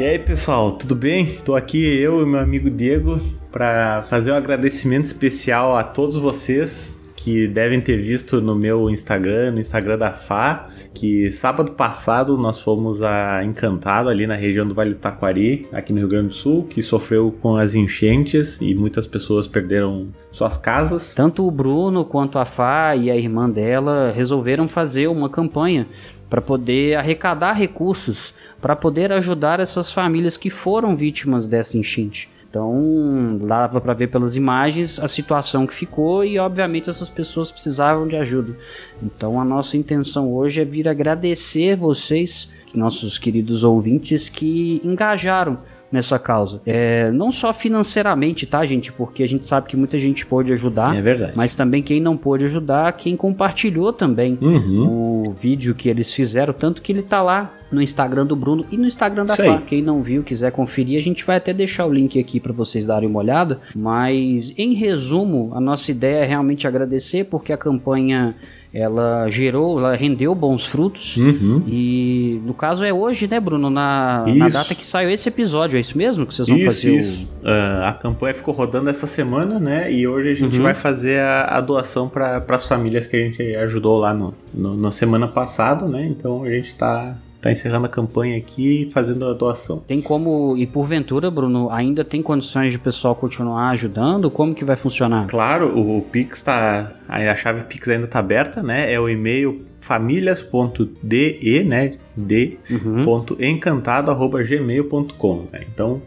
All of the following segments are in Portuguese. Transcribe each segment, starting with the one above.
E aí, pessoal, tudo bem? Tô aqui eu e meu amigo Diego para fazer um agradecimento especial a todos vocês que devem ter visto no meu Instagram, no Instagram da FA, que sábado passado nós fomos a Encantado ali na região do Vale do Taquari, aqui no Rio Grande do Sul, que sofreu com as enchentes e muitas pessoas perderam suas casas. Tanto o Bruno quanto a Fá e a irmã dela resolveram fazer uma campanha para poder arrecadar recursos para poder ajudar essas famílias que foram vítimas dessa enchente. Então, dava para ver pelas imagens a situação que ficou e, obviamente, essas pessoas precisavam de ajuda. Então, a nossa intenção hoje é vir agradecer vocês, nossos queridos ouvintes, que engajaram nessa causa. É, não só financeiramente, tá, gente? Porque a gente sabe que muita gente pôde ajudar. É verdade. Mas também quem não pôde ajudar, quem compartilhou também uhum. o vídeo que eles fizeram, tanto que ele tá lá no Instagram do Bruno e no Instagram da Fá. Quem não viu, quiser conferir, a gente vai até deixar o link aqui para vocês darem uma olhada. Mas, em resumo, a nossa ideia é realmente agradecer porque a campanha ela gerou, ela rendeu bons frutos. Uhum. E no caso é hoje, né, Bruno? Na, na, data que saiu esse episódio, é isso mesmo que vocês vão isso, fazer? Isso. O... Uh, a campanha ficou rodando essa semana, né? E hoje a gente uhum. vai fazer a, a doação para as famílias que a gente ajudou lá no, no, na semana passada, né? Então a gente está tá encerrando a campanha aqui e fazendo a doação. Tem como, e porventura, Bruno, ainda tem condições de o pessoal continuar ajudando? Como que vai funcionar? Claro, o Pix tá. A chave Pix ainda tá aberta, né? É o e-mail famílias.de, né? de.encantado.gmail.com. Uhum. Né? Então.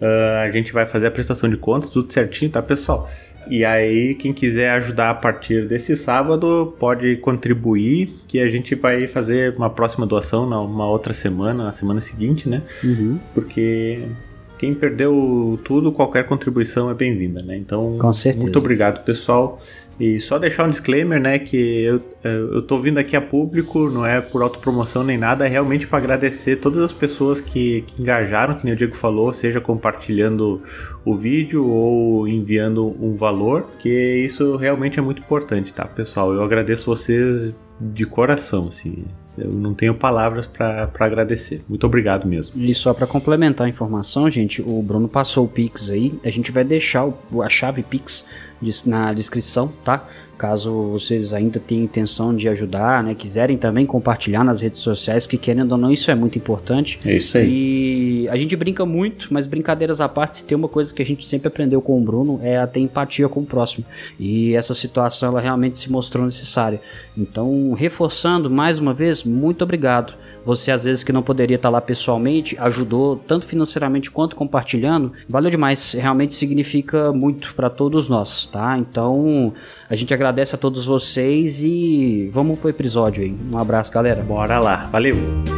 Uh, a gente vai fazer a prestação de contas, tudo certinho, tá, pessoal? E aí, quem quiser ajudar a partir desse sábado, pode contribuir, que a gente vai fazer uma próxima doação numa outra semana, na semana seguinte, né? Uhum. Porque quem perdeu tudo, qualquer contribuição é bem-vinda, né? Então, muito obrigado, pessoal. E só deixar um disclaimer, né, que eu, eu tô vindo aqui a público, não é por autopromoção nem nada, é realmente para agradecer todas as pessoas que, que engajaram, que nem o Diego falou, seja compartilhando o vídeo ou enviando um valor, que isso realmente é muito importante, tá, pessoal? Eu agradeço vocês de coração, assim. Eu não tenho palavras para agradecer. Muito obrigado mesmo. E só para complementar a informação, gente, o Bruno passou o Pix aí. A gente vai deixar o, a chave Pix na descrição, tá? Caso vocês ainda tenham intenção de ajudar, né, quiserem também compartilhar nas redes sociais, porque querendo ou não, isso é muito importante. É isso aí. E a gente brinca muito, mas brincadeiras à parte, se tem uma coisa que a gente sempre aprendeu com o Bruno é a ter empatia com o próximo. E essa situação ela realmente se mostrou necessária. Então, reforçando mais uma vez, muito obrigado. Você, às vezes, que não poderia estar lá pessoalmente, ajudou tanto financeiramente quanto compartilhando. Valeu demais. Realmente significa muito para todos nós, tá? Então, a gente agradece a todos vocês e vamos pro episódio aí. Um abraço, galera. Bora lá. Valeu.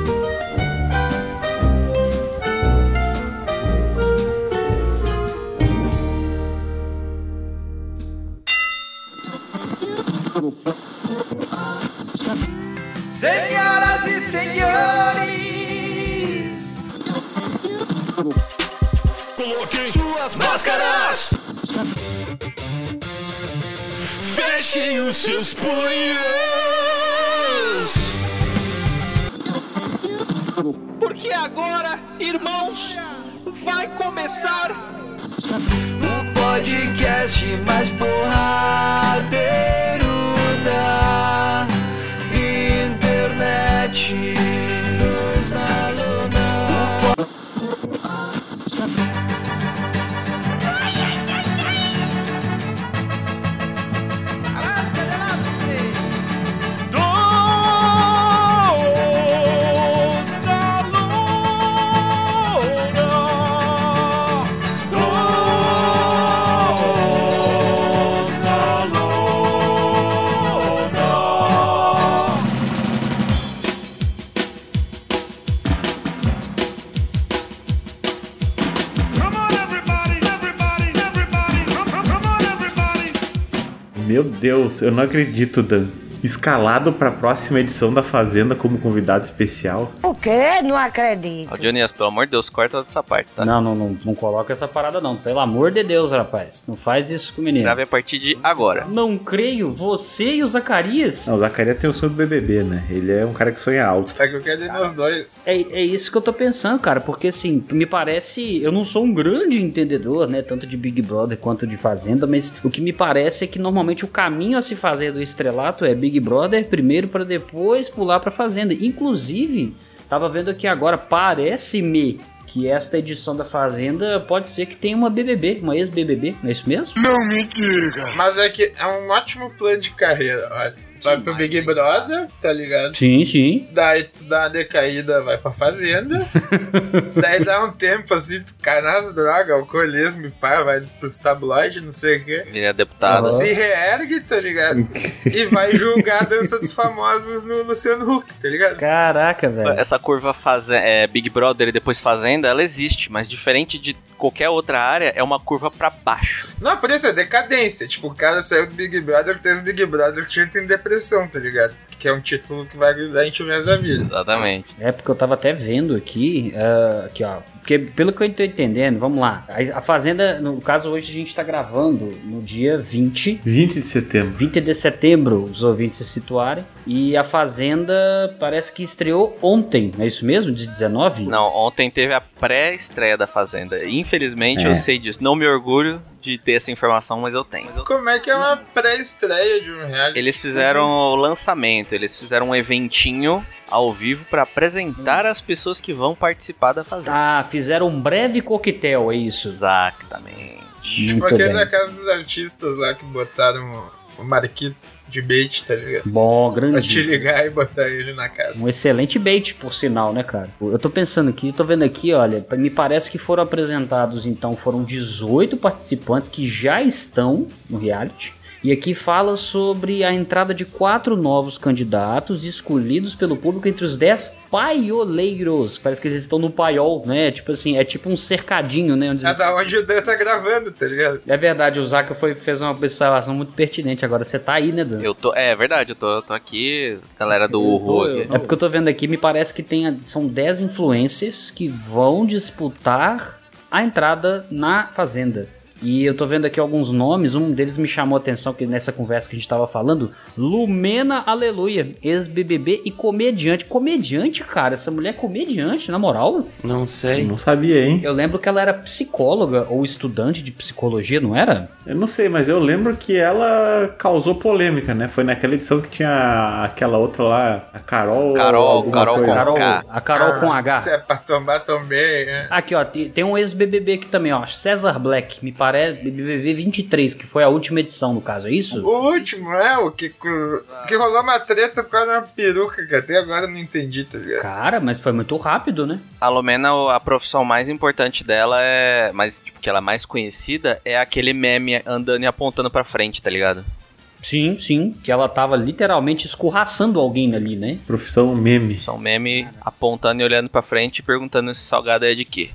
Fechem os seus punhos, porque agora, irmãos, vai começar o podcast mais porradeiro da Meu Deus, eu não acredito, Dan. Escalado pra próxima edição da Fazenda como convidado especial. O quê? Não acredito. Ó, Dionias, pelo amor de Deus, corta dessa parte, tá? Não, não, não, não coloca essa parada não. Pelo amor de Deus, rapaz. Não faz isso com o menino. Grave a partir de agora. Não creio. Você e o Zacarias? Não, o Zacarias tem o sonho do BBB, né? Ele é um cara que sonha alto. Só que eu quero ir nos dois. É, é isso que eu tô pensando, cara, porque assim, me parece. Eu não sou um grande entendedor, né? Tanto de Big Brother quanto de Fazenda, mas o que me parece é que normalmente o caminho a se fazer do estrelato é Big Brother primeiro pra depois pular pra Fazenda. Inclusive, tava vendo aqui agora, parece-me que esta edição da Fazenda pode ser que tenha uma BBB, uma ex-BBB, não é isso mesmo? Mas é que é um ótimo plano de carreira, olha. Vai pro Big Brother, tá ligado? Sim, sim. Daí tu dá uma decaída, vai pra fazenda. Daí dá um tempo assim, tu cai nas drogas, alcoolismo e pá, vai pros tabloides, não sei o quê. Vira deputado. Se reergue, tá ligado? e vai julgar a dança dos famosos no Luciano Huck, tá ligado? Caraca, velho. Essa curva faze é, Big Brother e depois Fazenda, ela existe, mas diferente de qualquer outra área, é uma curva pra baixo. Não, por isso é decadência. Tipo, o cara saiu do Big Brother, tem os Big Brother que já tem depressão, tá ligado? Que é um título que vai ajudar a gente o resto da vida. Exatamente. É porque eu tava até vendo aqui, ah, aqui ó, porque pelo que eu tô entendendo, vamos lá, a, a Fazenda, no caso hoje a gente tá gravando no dia 20, 20 de setembro. 20 de setembro, os ouvintes se situarem, e a Fazenda parece que estreou ontem, não é isso mesmo? De 19? Não, ontem teve a pré-estreia da Fazenda. Infelizmente É. eu sei disso. Não me orgulho de ter essa informação, mas eu tenho. Como é que é uma pré-estreia de um reality? Eles fizeram o lançamento, eles fizeram um eventinho ao vivo pra apresentar as pessoas que vão participar da Fazenda. Ah, fizeram um breve coquetel, é isso. Exatamente. Tipo Muito aquele bem. da casa dos artistas lá que botaram o, Marquito de bait, tá ligado? Bom, Pra te grande. ligar e botar ele na casa. Um excelente bait, por sinal, né, cara? Eu tô pensando aqui, tô vendo aqui, olha, me parece que foram apresentados, então, foram 18 participantes que já estão no reality. E aqui fala sobre a entrada de quatro novos candidatos escolhidos pelo público entre os 10 paioleiros. Parece que eles estão no paiol, né? Tipo assim, é tipo um cercadinho, né? Onde É da onde o Dan tá gravando, tá ligado? É verdade, o Zaka foi, fez uma observação muito pertinente. Agora você tá aí, né, Dan? Eu tô, é verdade, eu tô, eu tô aqui, galera do Urro aqui. É porque eu tô vendo aqui, me parece que tem, são 10 influencers que vão disputar a entrada na Fazenda. E eu tô vendo aqui alguns nomes, um deles me chamou a atenção que nessa conversa que a gente tava falando, Lumena Aleluia, ex-BBB e comediante. Comediante, cara, essa mulher é comediante, na moral. Não Eu sei. não sabia, hein? Eu lembro que ela era psicóloga ou estudante de psicologia, não era? Eu não sei, mas eu lembro que ela causou polêmica, né? Foi naquela edição que tinha aquela outra lá, a Carol. Carol, Carol coisa. com- Carol, K. a Carol com Ah, H. Se é pra tombar, tombei. É. Aqui, ó, tem tem um ex-BBB aqui também, ó. César Black, me parece. BBB 23, que foi a última edição, no caso, é isso? O último, é, o que, que rolou uma treta por causa de uma peruca que até agora eu não entendi, tá ligado? Cara, mas foi muito rápido, né? A Lumena, a profissão mais importante dela é. Mas, tipo, que ela é mais conhecida é aquele meme andando e apontando pra frente, tá ligado? Sim, sim. Que ela tava literalmente escorraçando alguém ali, né? Profissão meme. São meme apontando e olhando pra frente e perguntando se salgado é de quê.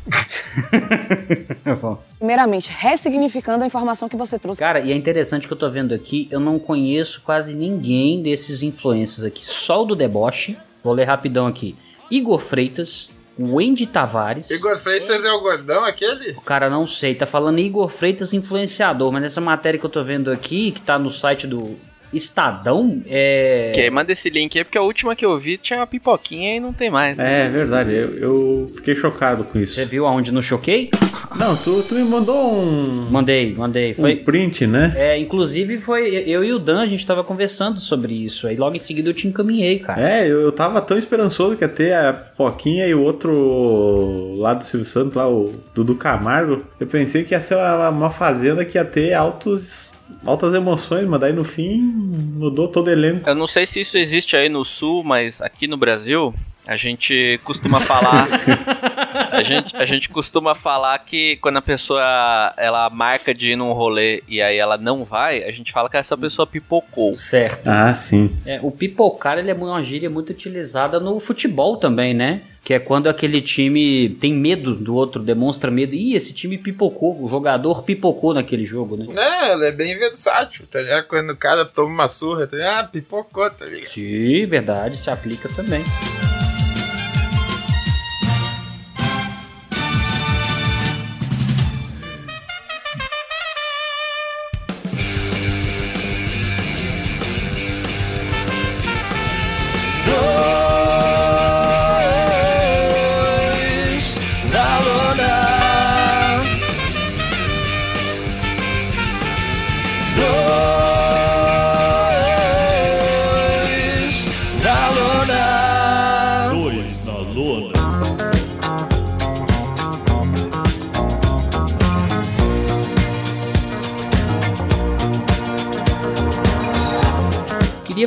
Primeiramente, ressignificando a informação que você trouxe. Cara, e é interessante que eu tô vendo aqui, eu não conheço quase ninguém desses influencers aqui. Só o do deboche. Vou ler rapidão aqui. Igor Freitas, Wendy Tavares. Igor Freitas é o gordão aquele? O cara não sei, tá falando Igor Freitas influenciador, mas nessa matéria que eu tô vendo aqui, que tá no site do Estadão, é. Que aí manda esse link aí, porque a última que eu vi tinha uma pipoquinha e não tem mais, né? É verdade, eu, eu fiquei chocado com isso. Você viu aonde no choquei? Não, tu, tu me mandou um, Mandei, mandei. Foi. um print, né? É, inclusive foi eu e o Dan, a gente tava conversando sobre isso. Aí logo em seguida eu te encaminhei, cara. É, eu, eu tava tão esperançoso que ia ter a Pipoquinha e o outro lá do Silvio Santos, lá, o Dudu Camargo. Eu pensei que ia ser uma, uma fazenda que ia ter altos, altas emoções, mas daí no fim mudou todo elenco. Eu não sei se isso existe aí no sul, mas aqui no Brasil a gente costuma falar. a gente, a gente costuma falar que quando a pessoa ela marca de ir num rolê e aí ela não vai, a gente fala que essa pessoa pipocou. Certo. Ah, sim. É, o pipocar ele é uma gíria muito utilizada no futebol também, né? Que é quando aquele time tem medo do outro, demonstra medo. Ih, esse time pipocou, o jogador pipocou naquele jogo, né? É, ela é bem versátil, tá ligado? Quando o cara toma uma surra, tá ligado? Ah, pipocou, tá ligado? Sim, verdade, se aplica também.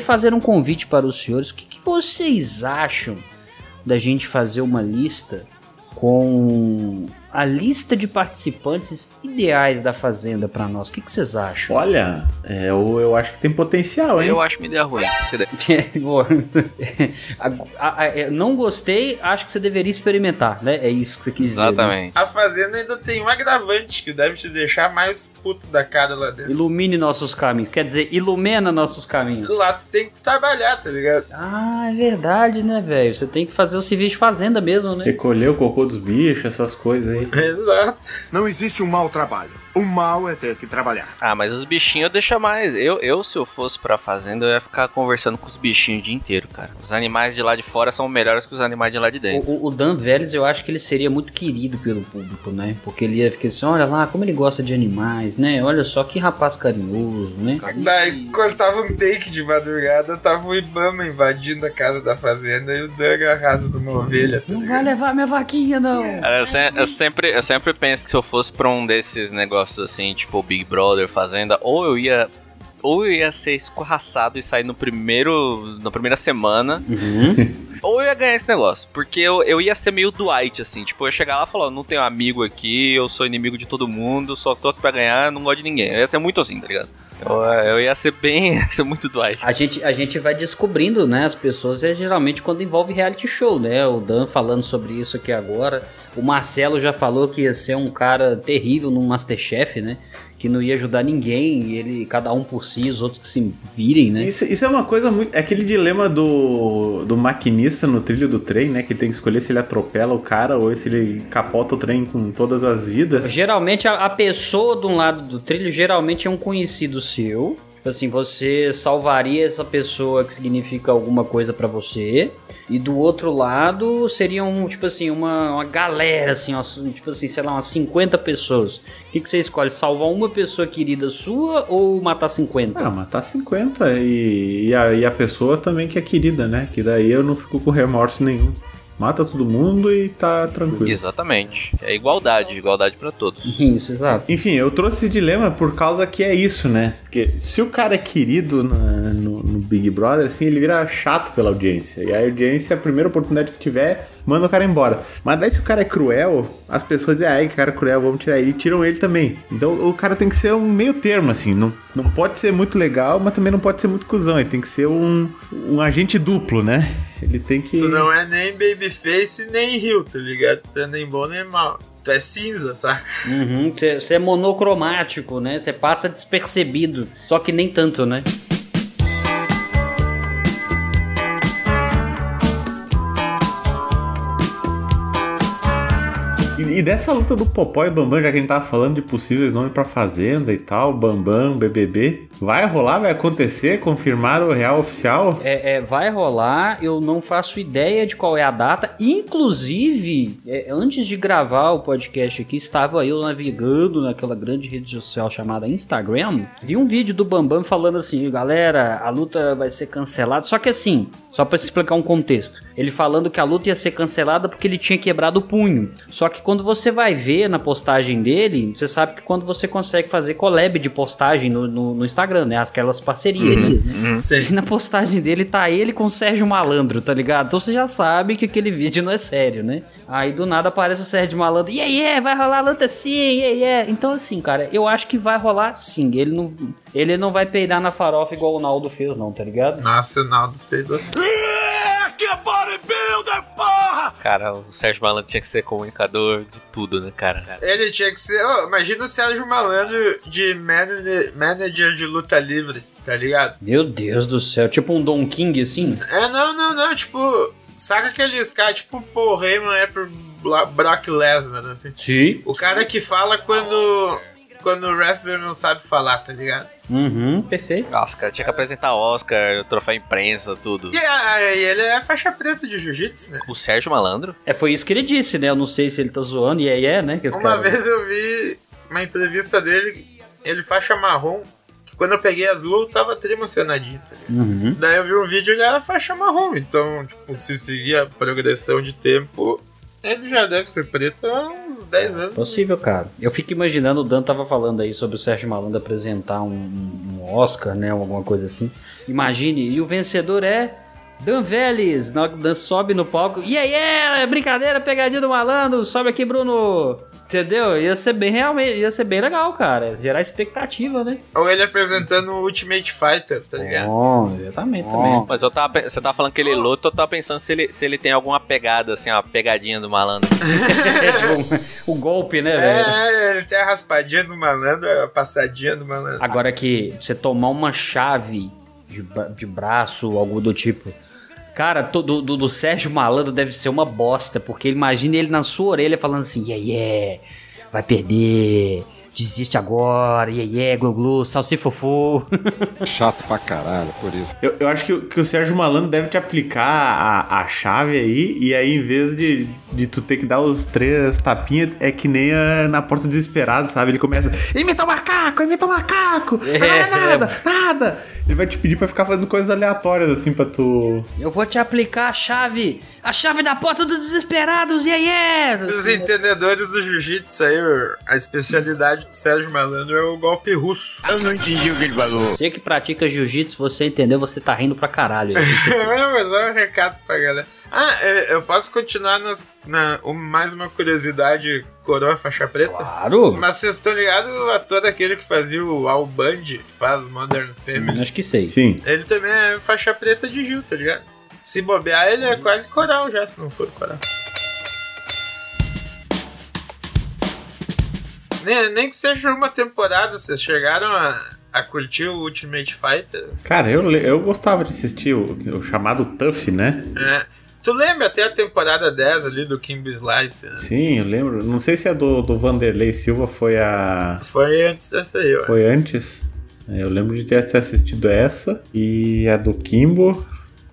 Fazer um convite para os senhores. O que, que vocês acham da gente fazer uma lista com a lista de participantes ideais da Fazenda para nós? O que, vocês acham? Olha, é, eu, eu acho que tem potencial, hein? Eu acho uma ideia ruim. Cadê? Bom, a- a- a- não gostei, acho que você deveria experimentar, né? É isso que você quis dizer. né? Exatamente. A fazenda ainda tem um agravante que deve te deixar mais puto da cara lá dentro. Ilumine nossos caminhos. Quer dizer, ilumina nossos caminhos. Lá tu tem que trabalhar, tá ligado? Ah, é verdade, né, velho? Você tem que fazer o serviço de fazenda mesmo, né? Recolher o cocô dos bichos, essas coisas aí. Exato. Não existe um mau trabalho. O mal é ter que trabalhar. Ah, mas os bichinhos deixa mais. Eu, eu, se eu fosse pra fazenda, eu ia ficar conversando com os bichinhos o dia inteiro, cara. Os animais de lá de fora são melhores que os animais de lá de dentro. O, o- Dan Vélez, eu acho que ele seria muito querido pelo público, né? Porque ele ia ficar assim, olha lá, como ele gosta de animais, né? Olha só que rapaz carinhoso, né? Daí, quando tava um take de madrugada, tava o Ibama invadindo a casa da fazenda e o Dan agarrado numa ovelha, tá Não vai levar minha vaquinha, não. Cara, eu, se- eu sempre, eu sempre penso que se eu fosse pra um desses negócios assim, tipo Big Brother, Fazenda, ou eu ia. Ou eu ia ser escorraçado e sair no primeiro. na primeira semana. Ou eu ia ganhar esse negócio. Porque eu, eu ia ser meio Dwight, assim. Tipo, eu ia chegar lá e falar, "Ó, não tenho amigo aqui, eu sou inimigo de todo mundo, só tô aqui pra ganhar, não gosto de ninguém. Eu ia ser muito assim, tá ligado? Eu, eu ia ser bem. ia ser muito Dwight. A gente, a gente vai descobrindo, né? As pessoas, é geralmente quando envolve reality show, né? O Dan falando sobre isso aqui agora. O Marcelo já falou que ia ser um cara terrível no Masterchef, né? Que não ia ajudar ninguém, ele, cada um por si, os outros que se virem, né? Isso, isso é uma coisa muito. É aquele dilema do, do maquinista no trilho do trem, né? Que tem que escolher se ele atropela o cara ou se ele capota o trem com todas as vidas. Geralmente a, a pessoa de um lado do trilho geralmente é um conhecido seu. Tipo assim, você salvaria essa pessoa que significa alguma coisa pra você. E do outro lado seria um, tipo assim, uma, uma galera, assim, ó, tipo assim, sei lá, umas 50 pessoas. O que, que você escolhe? Salvar uma pessoa querida sua ou matar 50? Ah, matar 50 e, e, a, e a pessoa também que é querida, né? Que daí eu não fico com remorso nenhum. Mata todo mundo e tá tranquilo. Exatamente. É igualdade, igualdade pra todos. Isso, exato. Enfim, eu trouxe esse dilema por causa que é isso, né? Porque se o cara é querido na- no, no Big Brother, assim, ele vira chato pela audiência. E a audiência, a primeira oportunidade que tiver, manda o cara embora. Mas daí se o cara é cruel, as pessoas dizem, ai, que cara cruel, vamos tirar ele. E tiram ele também. Então o cara tem que ser um meio termo, assim. Não, não pode ser muito legal, mas também não pode ser muito cuzão. Ele tem que ser um, um agente duplo, né? Ele tem que... Tu não é nem babyface nem rio, tá ligado? Tu é nem bom nem mal. Tu é cinza, saca? Uhum, você é monocromático, né? Você passa despercebido. Só que nem tanto, né? E, dessa luta do Popó e Bambam, já que a gente tava falando de possíveis nomes pra Fazenda e tal, Bambam, BBB, vai rolar, vai acontecer, confirmar o real oficial? É, é, vai rolar, eu não faço ideia de qual é a data. Inclusive, é, antes de gravar o podcast aqui, estava eu navegando naquela grande rede social chamada Instagram. Vi um vídeo do Bambam falando assim: galera, a luta vai ser cancelada. Só que assim, só pra explicar um contexto, ele falando que a luta ia ser cancelada porque ele tinha quebrado o punho. Só que quando quando você vai ver na postagem dele, você sabe que quando você consegue fazer collab de postagem no, no, no Instagram, né? Aquelas parcerias, Uhum. né? Sim. E na postagem dele tá ele com o Sérgio Malandro, tá ligado? Então você já sabe que aquele vídeo não é sério, né? Aí do nada aparece o Sérgio Malandro. E aí, yeah, vai rolar luta sim, yeah, yeah. Então assim, cara, eu acho que vai rolar sim. Ele não, ele não vai peidar na farofa igual o Naldo fez, não, tá ligado? Nossa, o Naldo fez dois. Cara, o Sérgio Malandro tinha que ser comunicador de tudo, né, cara? Ele tinha que ser. ó, imagina o Sérgio Malandro de manager, manager de luta livre, tá ligado? Meu Deus do céu, tipo um Don King assim. É, não, não, não, tipo. Saca aqueles caras, tipo o Paul Heyman é pro Brock Lesnar, assim. Sim. O cara que fala quando. Quando o wrestler não sabe falar, tá ligado? Uhum, perfeito. Nossa, cara, tinha que apresentar Oscar, troféu imprensa, tudo. E aí ele é faixa preta de jiu-jitsu, né? O Sérgio Malandro? É, foi isso que ele disse, né? Eu não sei se ele tá zoando, e aí é, né? Uma cara- vez eu vi uma entrevista dele, ele faixa marrom, que quando eu peguei azul eu tava até emocionadinho, tá ligado? Uhum. Daí eu vi um vídeo e ele era faixa marrom, então, tipo, se seguir a progressão de tempo, ele já deve ser preto há uns 10 anos. Possível, cara. Eu fico imaginando, o Dan tava falando aí sobre o Sérgio Malandro apresentar um, um Oscar, né? Alguma coisa assim. Imagine, e o vencedor é Dan Vélez. Na hora que o Dan sobe no palco. E aí, é brincadeira, pegadinha do malandro. Sobe aqui, Bruno. Entendeu? Ia ser bem realmente, ia ser bem legal, cara. Gerar expectativa, né? Ou ele apresentando o Ultimate Fighter, tá ligado? Bom, exatamente também. Mas eu tava, você tava falando que ele luta, eu tava pensando se ele, se ele tem alguma pegada, assim, uma pegadinha do malandro. É, tipo, o golpe, né, velho? É, ele tem a raspadinha do malandro, a passadinha do malandro. Agora que você tomar uma chave de, de braço, algo do tipo. Cara, to- do, do, do Sérgio Malandro deve ser uma bosta, porque imagina ele na sua orelha falando assim: yeah, yeah, vai perder, desiste agora, yeah, yeah, glu glu, salsifofu. Chato pra caralho, por isso. Eu, eu acho que, o- que o Sérgio Malandro deve te aplicar a, a chave aí, e aí em vez de, de tu ter que dar os três tapinhas, é que nem a- na Porta do Desesperado, sabe? Ele começa, imita o macaco, imita o macaco, não é nada, nada. Ele vai te pedir pra ficar fazendo coisas aleatórias, assim, pra tu... Eu vou te aplicar a chave, a chave da porta dos desesperados, yeah, yeah. Os entendedores do jiu-jitsu aí, a especialidade do Sérgio Malandro é o golpe russo. Eu não entendi o que ele falou. Você que pratica jiu-jitsu, você entendeu, você tá rindo pra caralho. É, mas é um recado pra galera. Ah, é, eu posso continuar nas, na, mais uma curiosidade coroa faixa preta? Claro. Mas vocês estão ligados o ator aquele que fazia o Al Bundy, que faz Modern Family? Acho que sei. Sim. Ele também é faixa preta de Gil, tá ligado? Se bobear, ele é quase coral já, se não for coral. Nem, nem que seja uma temporada, vocês chegaram a, a curtir o Ultimate Fighter? Cara, eu, eu gostava de assistir o, o chamado Tough, né? É. Tu lembra até a temporada 10 ali do Kimbo Slice? Né? Sim, eu lembro. Não sei se a do, do Vanderlei Silva foi a... Foi antes dessa aí, ó. Foi antes. É, Eu lembro de ter ter assistido essa e a do Kimbo.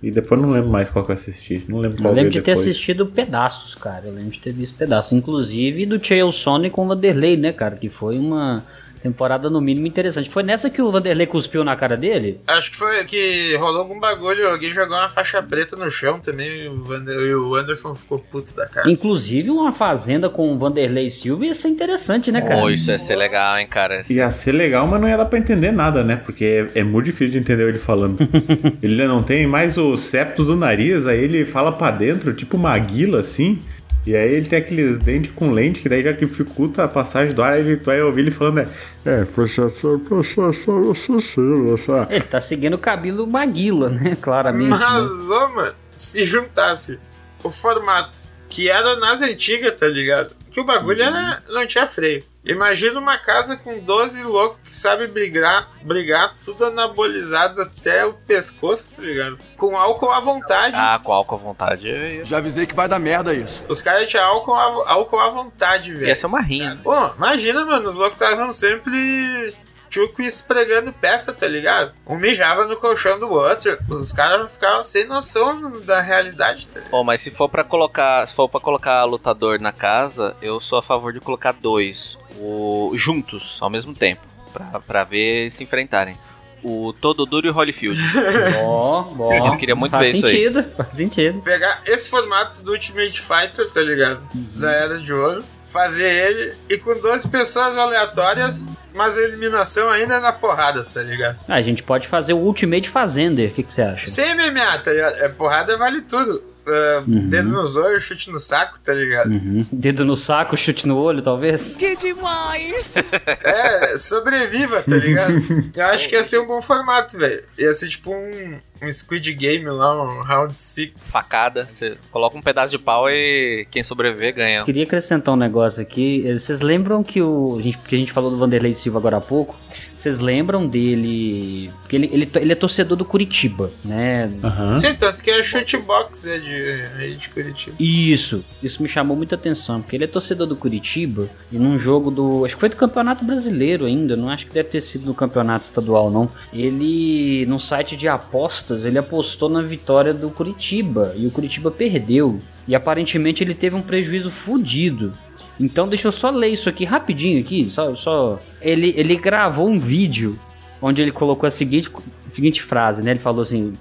E depois não lembro mais qual que eu assisti. Não lembro Eu qual lembro veio de ter depois. assistido pedaços, cara. Eu lembro de ter visto pedaços. Inclusive do Chael Sonnen com o Vanderlei, né, cara? Que foi uma temporada no mínimo interessante. Foi nessa que o Vanderlei cuspiu na cara dele? Acho que foi que rolou algum bagulho, alguém jogou uma faixa preta no chão também e o, Vander- e o Anderson ficou puto da cara. Inclusive uma fazenda com o Vanderlei Silva ia ser interessante, né, cara? Pô, isso ia ser legal, hein, cara. Ia ser legal, mas não ia dar pra entender nada, né? Porque é, é muito difícil de entender ele falando. ele não tem mais o septo do nariz, aí ele fala pra dentro, tipo uma guila assim. E aí ele tem aqueles dentes com lente, que daí já dificulta a passagem do ar, aí tu vai ouvir ele falando, é, é, processor, processor, processor, essa... Ele tá seguindo o cabelo Maguila, né? Claramente. Mas, né? ô, mano, se juntasse o formato que era nas antigas, tá ligado? Que o bagulho era, não tinha freio. Imagina uma casa com 12 loucos que sabe brigar, brigar tudo anabolizado até o pescoço, tá ligado? Com álcool à vontade. Ah, com álcool à vontade. Ia, Já avisei que vai dar merda isso. Os caras tinham álcool, à- álcool à vontade, velho. ia ser uma rinha. né? Pô, imagina, mano, os loucos estavam sempre tchuco esfregando peça, tá ligado? Um mijava no colchão do outro. Os caras ficavam sem noção da realidade, tá ligado? Mas se for para colocar, se for para colocar lutador na casa, eu sou a favor de colocar dois, o, juntos ao mesmo tempo, pra, pra ver se enfrentarem. O Todo Duro e o Holyfield. Ó, bom. Eu queria muito faz ver isso aí. sentido, Faz sentido. Pegar esse formato do Ultimate Fighter, tá ligado? Da Era de Ouro. Fazer ele e com 12 pessoas aleatórias, mas a eliminação ainda é na porrada, tá ligado? Ah, a gente pode fazer o Ultimate Fazender, o que, que você acha? Sem MMA, tá ligado? É porrada vale tudo. Ah, Dedo nos olhos, chute no saco, tá ligado? Uhum. Dedo no saco, chute no olho, talvez? Que demais! É, sobreviva, tá ligado? Eu acho que ia ser um bom formato, velho. Ia ser tipo um, um Squid Game lá, um Round 6. Facada, você coloca um pedaço de pau e quem sobreviver ganha. Queria acrescentar um negócio aqui. Vocês lembram que o. a gente- Que a gente falou do Vanderlei Silva agora há pouco. Vocês lembram dele. Porque ele, ele, ele é torcedor do Curitiba, né? Aham. Sim, tanto que é chute box é de, é de Curitiba. Isso, isso me chamou muita atenção, porque ele é torcedor do Curitiba e num jogo do. Acho que foi do Campeonato Brasileiro ainda, não acho que deve ter sido do Campeonato Estadual, não. Ele, no site de apostas, ele apostou na vitória do Curitiba e o Curitiba perdeu. E aparentemente ele teve um prejuízo fudido. Então deixa eu só ler isso aqui rapidinho aqui, só, só. Ele, ele gravou um vídeo onde ele colocou a seguinte, seguinte frase, né? Ele falou assim: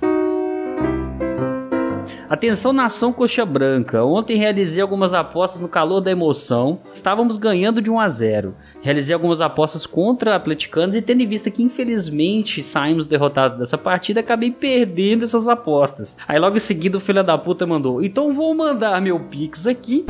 Atenção nação coxa branca. Ontem realizei algumas apostas no calor da emoção. Estávamos ganhando de 1 a 0. Realizei algumas apostas contra atleticanos e tendo em vista que infelizmente saímos derrotados dessa partida, acabei perdendo essas apostas. Aí logo em seguida o filho da puta mandou: "Então vou mandar meu pix aqui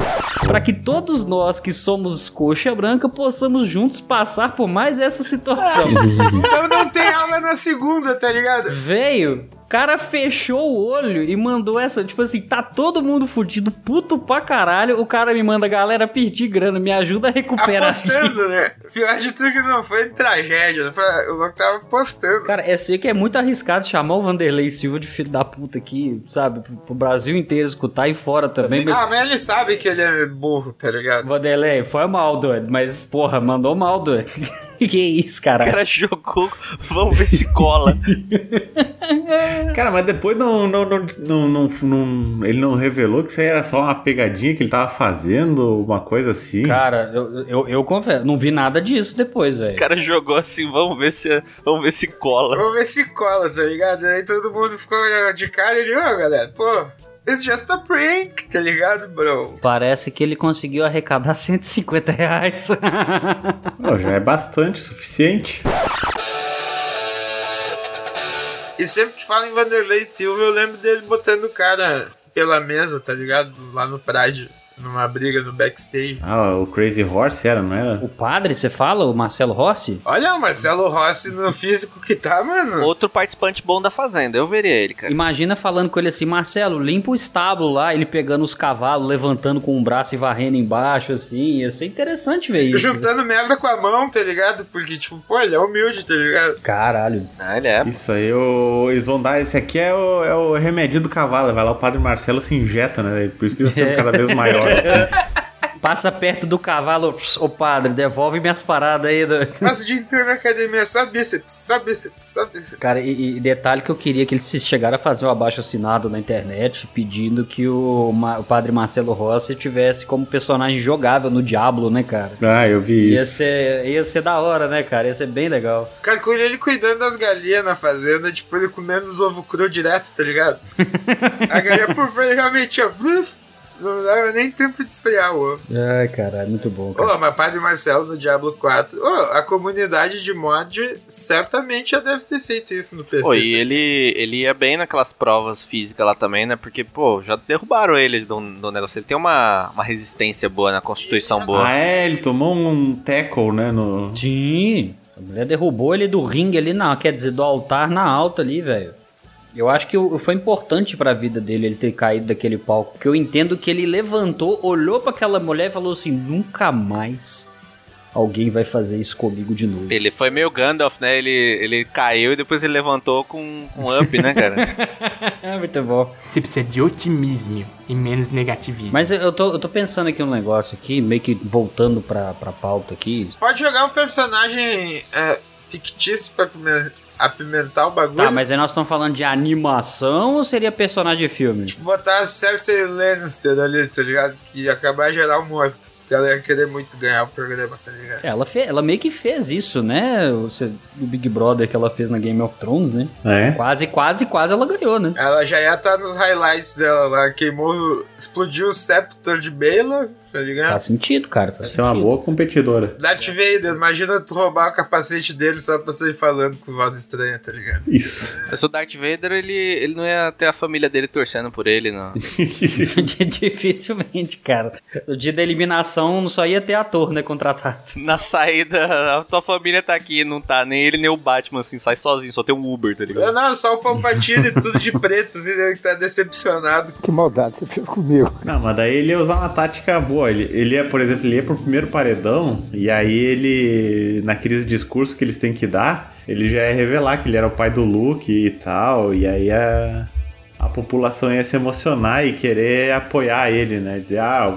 para que todos nós que somos coxa branca possamos juntos passar por mais essa situação." Então não tem aula na segunda, tá ligado? Veio, cara fechou o olho e mandou essa, tipo assim, tá todo mundo fudido, puto pra caralho. O cara me manda, galera, perdi grana, me ajuda a recuperar aqui. Apostando, né? Pior de tudo que não foi tragédia. Foi, o louco tava apostando. Cara, é sei que é muito arriscado chamar o Vanderlei Silva de filho da puta aqui, sabe? Pro, pro Brasil inteiro escutar e fora também, mas. Ah, mas ele sabe que ele é burro, tá ligado? Vanderlei, foi mal, doido, mas porra, mandou mal, doido. que isso, O cara? cara jogou, vamos ver se cola. Cara, mas depois não, não, não, não, não- não- ele não revelou que isso aí era só uma pegadinha que ele tava fazendo, uma coisa assim. Cara, eu, eu, eu confesso, não vi nada disso depois, velho. O cara jogou assim, vamos ver se, vamos ver se cola. Vamos ver se cola, tá ligado? Aí todo mundo ficou de cara e disse, ó, galera, pô, it's just a prank, tá ligado, bro? Parece que ele conseguiu arrecadar 150 reais. Não, já é bastante, suficiente. E sempre que fala em Vanderlei Silva, eu lembro dele botando o cara pela mesa, tá ligado? Lá no Pride, numa briga no backstage. Ah, o Crazy Horse era, não era? o padre, você fala? O Marcelo Rossi? Olha o Marcelo Rossi no físico que tá, mano. Outro participante bom da Fazenda, eu veria ele, cara. Imagina falando com ele assim, Marcelo, limpa o estábulo lá, ele pegando os cavalos, levantando com um braço e varrendo embaixo, assim. Ia ser interessante ver isso. Juntando merda com a mão, tá ligado? Porque, tipo, pô, ele é humilde, tá ligado? Caralho. Ah, ele é. Isso aí, o- eles vão dar. Esse aqui é o, é o remédio do cavalo. Vai lá, o padre Marcelo se injeta, né? Por isso que ele vai ficando cada vez maior, assim. Passa perto do cavalo, ô padre, devolve minhas paradas aí. do-" Mas o dia inteiro na academia, só bíceps, só bíceps, só bíceps. Cara, e, e detalhe que eu queria que eles chegaram a fazer um abaixo assinado na internet pedindo que o, o padre Marcelo Rossi tivesse como personagem jogável no Diablo, né, cara? Ah, eu vi Ia isso. ser, ia ser da hora, né, cara? Ia ser bem legal. Cara, com ele cuidando das galinhas na fazenda, tipo, ele comendo os ovos cru direto, tá ligado? a galinha por fora já metia, vuf, não dava nem tempo de esfriar o ovo. Ai, caralho, muito bom, cara. Ô, mas Padre Marcelo no Diablo 4, ô, a comunidade de mod certamente já deve ter feito isso no PC. Pô, e ele, ele ia bem naquelas provas físicas lá também, né? Porque, pô, já derrubaram ele do, do negócio. Ele tem uma, uma resistência boa, na constituição boa. Ah, é, ele tomou um tackle, né? No... Sim. A mulher derrubou ele do ringue ali, não, quer dizer, do altar na alta ali, velho. Eu acho que foi importante pra vida dele ele ter caído daquele palco, porque eu entendo que ele levantou, olhou pra aquela mulher e falou assim: nunca mais alguém vai fazer isso comigo de novo. Ele foi meio Gandalf, né? Ele, ele caiu e depois ele levantou com um up, né, cara? É muito bom. Você precisa de otimismo e menos negativismo. Mas eu tô, eu tô pensando aqui um negócio aqui, meio que voltando pra, pra pauta aqui. Pode jogar um personagem é, fictício pra apimentar o bagulho. Tá, mas aí nós estamos falando de animação ou seria personagem de filme? Botar a Cersei Lannister ali, tá ligado? Que ia acabar geral morto. Ela ia querer muito ganhar o programa, tá ligado? Ela, fe, ela meio que fez isso, né? O, o Big Brother que ela fez na Game of Thrones, né? É. Quase, quase, quase ela ganhou, né? Ela já ia estar nos highlights dela lá, queimou, explodiu o Scepter de Baylor, tá ligado? Faz sentido, cara. Faz Você é uma boa competidora. Darth Vader, imagina tu roubar o capacete dele só pra sair falando com voz estranha, tá ligado? Isso. Mas o Darth Vader, ele, ele não ia ter a família dele torcendo por ele, não. Dificilmente, cara. No dia da eliminação só ia ter ator, né? Contratado. Na saída, a tua família tá aqui, não tá nem ele nem o Batman, assim, sai sozinho, só tem um Uber, tá ligado? Não, só o Palpatine, tudo de preto, assim, ele tá decepcionado. Que maldade você fez comigo. Não, mas daí ele ia usar uma tática boa. Ele, ele ia, por exemplo, ele ia pro primeiro paredão e aí ele, naqueles discursos que eles têm que dar, ele já ia revelar que ele era o pai do Luke e tal, e aí a, a população ia se emocionar e querer apoiar ele, né? Dizer, ah,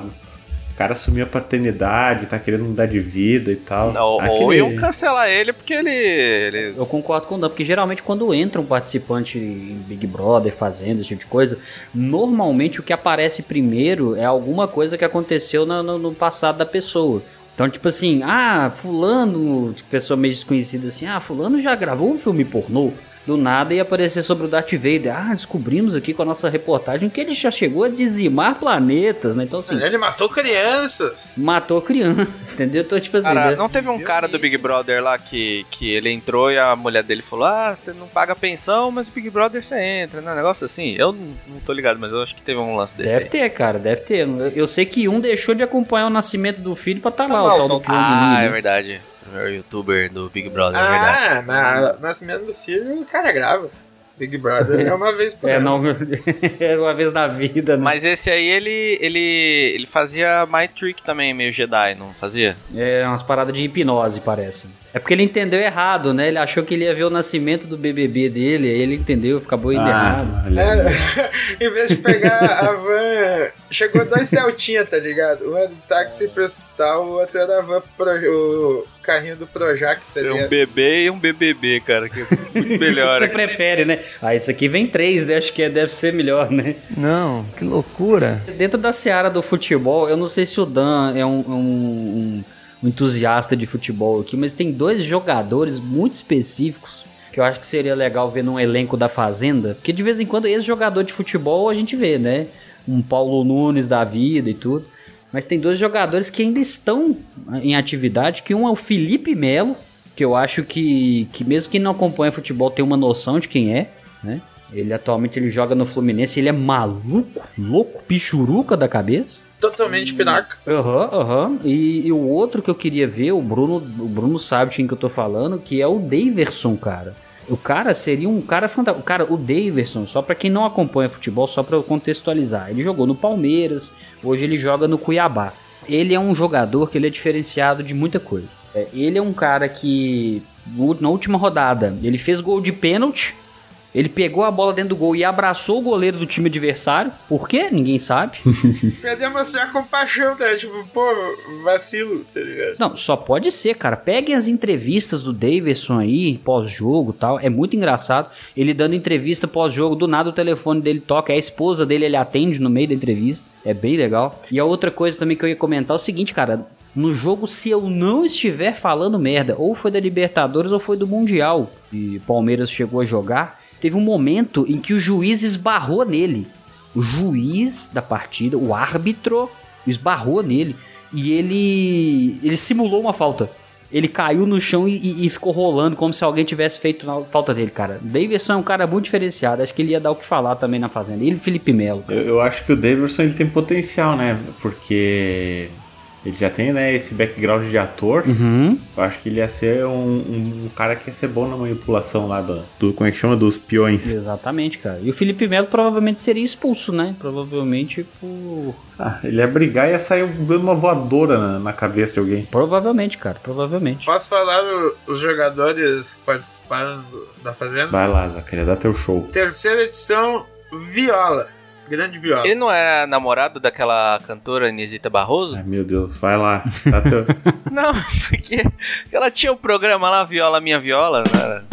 o cara assumiu a paternidade, tá querendo mudar de vida e tal. Ou, ou Aquele- iam cancelar ele porque ele. ele... Eu concordo com o Dan, porque geralmente quando entra um participante em Big Brother, fazendo esse tipo de coisa, normalmente o que aparece primeiro é alguma coisa que aconteceu no, no- no passado da pessoa. Então, tipo assim, ah, fulano, pessoa meio desconhecida assim, ah, fulano já gravou um filme pornô. Do nada ia aparecer sobre o Darth Vader. Ah, descobrimos aqui com a nossa reportagem que ele já chegou a dizimar planetas, né? Então, assim, Ele matou crianças. matou crianças, entendeu? Então, tipo assim, Cara, né? não teve um cara do Big Brother lá que, que ele entrou e a mulher dele falou: Ah, você não paga pensão, mas o Big Brother você entra, né? Negócio assim. Eu não, não tô ligado, mas eu acho que teve um lance desse. Deve aí. ter, cara, deve ter. Eu, sei que um deixou de acompanhar o nascimento do filho pra tá lá, o tal do Pyong Ah, é né? verdade. O primeiro youtuber do Big Brother, é verdade. Ah, mas nascimento do filho, o cara grava. Big Brother é uma vez por É, ano. não, é uma vez na vida, né? Mas esse aí, ele, ele, ele fazia My Trick também, meio Jedi, não fazia? É umas paradas de hipnose, parece. É porque ele entendeu errado, né? Ele achou que ele ia ver o nascimento do BBB dele, aí ele entendeu, acabou indo Ah, errado. É, em vez de pegar a van, chegou dois Celtinha, tá ligado? Um era do táxi pro hospital, o outro era a van pro, o carrinho do Projac, tá É um ligado? bebê e um BBB, cara, que é muito O que melhor. você prefere, né? Ah, isso aqui vem três, né? Acho que é- deve ser melhor, né? Não, que loucura. Dentro da seara do futebol, eu não sei se o Dan é um- um- um entusiasta de futebol aqui, mas tem dois jogadores muito específicos que eu acho que seria legal ver num elenco da Fazenda, porque de vez em quando esse jogador de futebol a gente vê, né? Um Paulo Nunes da vida e tudo. Mas tem dois jogadores que ainda estão em atividade, que um é o Felipe Melo, que eu acho que, que mesmo quem não acompanha futebol tem uma noção de quem é, né? Ele atualmente ele joga no Fluminense, ele é maluco, louco, pichuruca da cabeça. Totalmente pinaca. Aham, aham. E, e o outro que eu queria ver, o Bruno, o Bruno sabe de quem que eu tô falando, que é o Daverson, cara. O cara seria um cara fantástico. Cara, o Daverson, só pra quem não acompanha futebol, só pra eu contextualizar, ele jogou no Palmeiras, hoje ele joga no Cuiabá. Ele é um jogador que ele é diferenciado de muita coisa. É, ele é um cara que na última rodada ele fez gol de pênalti. Ele pegou a bola dentro do gol e abraçou o goleiro do time adversário. Por quê? Ninguém sabe. Pra demonstrar compaixão, tá? Tipo, pô, vacilo, tá ligado? Não, só pode ser, cara. Peguem as entrevistas do Davidson aí, pós-jogo e tal. É muito engraçado. Ele dando entrevista pós-jogo, do nada o telefone dele toca, é a esposa dele, ele atende no meio da entrevista. É bem legal. E a outra coisa também que eu ia comentar é o seguinte, cara. No jogo, se eu não estiver falando merda, ou foi da Libertadores ou foi do Mundial, e Palmeiras chegou a jogar, teve um momento em que o juiz esbarrou nele. O juiz da partida, o árbitro, esbarrou nele. E ele. ele simulou uma falta. Ele caiu no chão e, e- ficou rolando como se alguém tivesse feito na falta dele, cara. Davidson é um cara muito diferenciado. Acho que ele ia dar o que falar também na fazenda. Ele e Felipe Melo. Eu, eu acho que o Davidson ele tem potencial, né? Porque ele já tem né, esse background de ator. Uhum. Eu acho que ele ia ser um, um cara que ia ser bom na manipulação lá do, do como é que chama? Dos peões. Exatamente, cara. E o Felipe Melo provavelmente seria expulso, né? Provavelmente por. Ah, ele ia brigar e ia sair dando uma voadora na, na cabeça de alguém. Provavelmente, cara. Provavelmente. Posso falar o- os jogadores que participaram do- da Fazenda? Vai lá, Zacaria, dá teu show. Terceira edição, Viola. Grande Viola. Ele não era namorado daquela cantora Inesita Barroso? Ai, meu Deus, vai lá. Dá teu... Não, porque ela tinha um programa lá, Viola Minha Viola, né?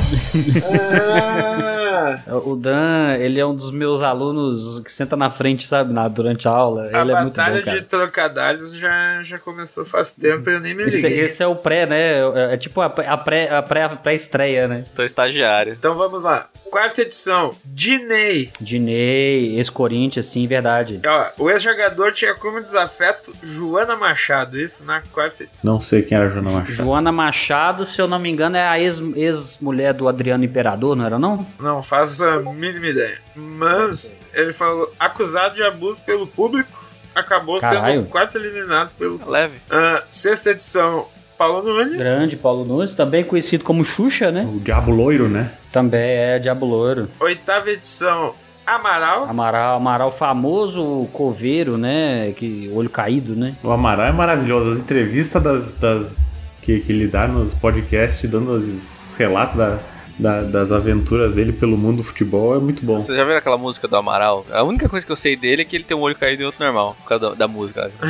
Ah, minha. O Dan, ele é um dos meus alunos que senta na frente, sabe, na, durante a aula. A ele é muito bom, batalha cara. de trocadalhos já, já começou faz tempo e eu nem me Esse, liguei. esse é o pré, né? É, é tipo a, a pré, a pré, a pré-estreia, né? Tô estagiário. Então vamos lá. Quarta edição. Dinei. Dinei, ex-Corinthians, sim, verdade. Ó, o ex-jogador tinha como desafeto Joana Machado, isso na quarta edição. Não sei quem era a Joana Machado. Joana Machado, se eu não me engano, é a ex- ex-mulher do Adriano Imperador, não era não? Não faço a mínima ideia. Mas ele falou, acusado de abuso pelo público, acabou Caralho. sendo o quarto eliminado pelo. Leve. Ah, sexta edição, Paulo Nunes. Grande Paulo Nunes, também conhecido como Xuxa, né? O Diabo Loiro, né? Também é Diabo Loiro. Oitava edição, Amaral. Amaral, Amaral famoso coveiro, né? Que olho caído, né? O Amaral é maravilhoso. As entrevistas das, das que, que ele dá nos podcasts, dando os, os relatos da, da- das aventuras dele pelo mundo do futebol, é muito bom. Você já viu aquela música do Amaral? A única coisa que eu sei dele é que ele tem um olho caído e outro normal. Por causa da, da música.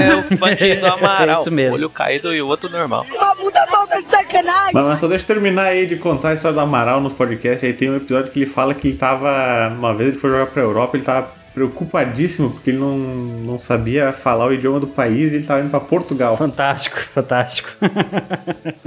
é o fadinho do Amaral. É isso mesmo. Olho caído e o outro normal. Mas, mas só deixa eu terminar aí de contar a história do Amaral nos podcasts. Aí tem um episódio que ele fala que ele tava. Uma vez ele foi jogar pra Europa, ele tava preocupadíssimo porque ele não, não sabia falar o idioma do país e ele tava indo pra Portugal. Fantástico, fantástico.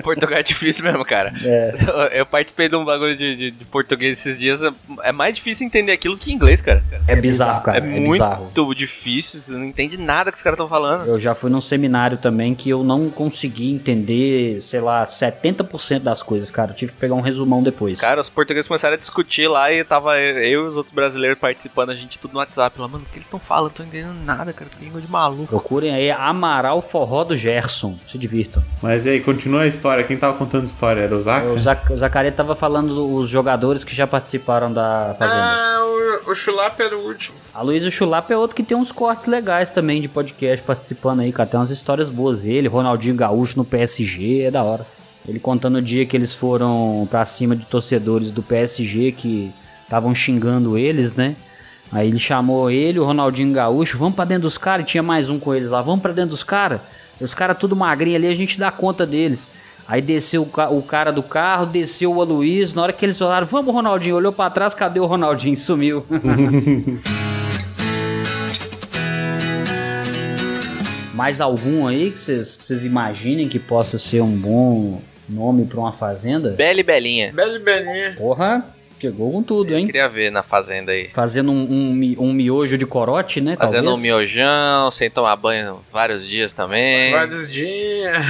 Portugal é difícil mesmo, cara. É. Eu, eu participei de um bagulho de, de- de português esses dias. é- É mais difícil entender aquilo que inglês, cara. É bizarro, cara. é, É, muito bizarro. difícil, você não entende nada que os caras estão falando. Eu já fui num seminário também que eu não consegui entender, sei lá, 70% das coisas, cara. Eu tive que pegar um resumão depois. Cara, os portugueses começaram a discutir lá e tava eu e os outros brasileiros participando, a gente tudo no WhatsApp. Lá, mano, o que eles estão falando? Não tô entendendo nada, cara. Que língua de maluco. Procurem aí Amaral Forró do Gerson. Se divirtam. Mas e aí, continua a história. Quem tava contando história? Era o Zaca? O, Zac o Zacaria tava falando dos jogadores que já participaram da Fazenda. Ah, o, o Chulapa era o último. A Luísa Chulapa é outro que tem uns cortes legais também de podcast participando aí, cara. Tem umas histórias boas. Ele, Ronaldinho Gaúcho no PSG, é da hora. Ele contando o dia que eles foram pra cima de torcedores do PSG que estavam xingando eles, né? Aí ele chamou ele, o Ronaldinho Gaúcho, vamos pra dentro dos caras, e tinha mais um com eles lá, vamos pra dentro dos caras. Os caras tudo magrinho ali, a gente dá conta deles. Aí desceu o, ca- o cara do carro, desceu o Aloysio, na hora que eles olharam, vamos Ronaldinho, olhou pra trás, cadê o Ronaldinho? Sumiu. Mais algum aí que vocês imaginem que possa ser um bom nome pra uma fazenda? Bela e Belinha. Bela e Belinha. Porra, chegou com tudo, Eu hein? queria ver na fazenda aí. Fazendo um, um, um miojo de corote, né? Fazendo um talvez? miojão, sem tomar banho vários dias também. Vários dias.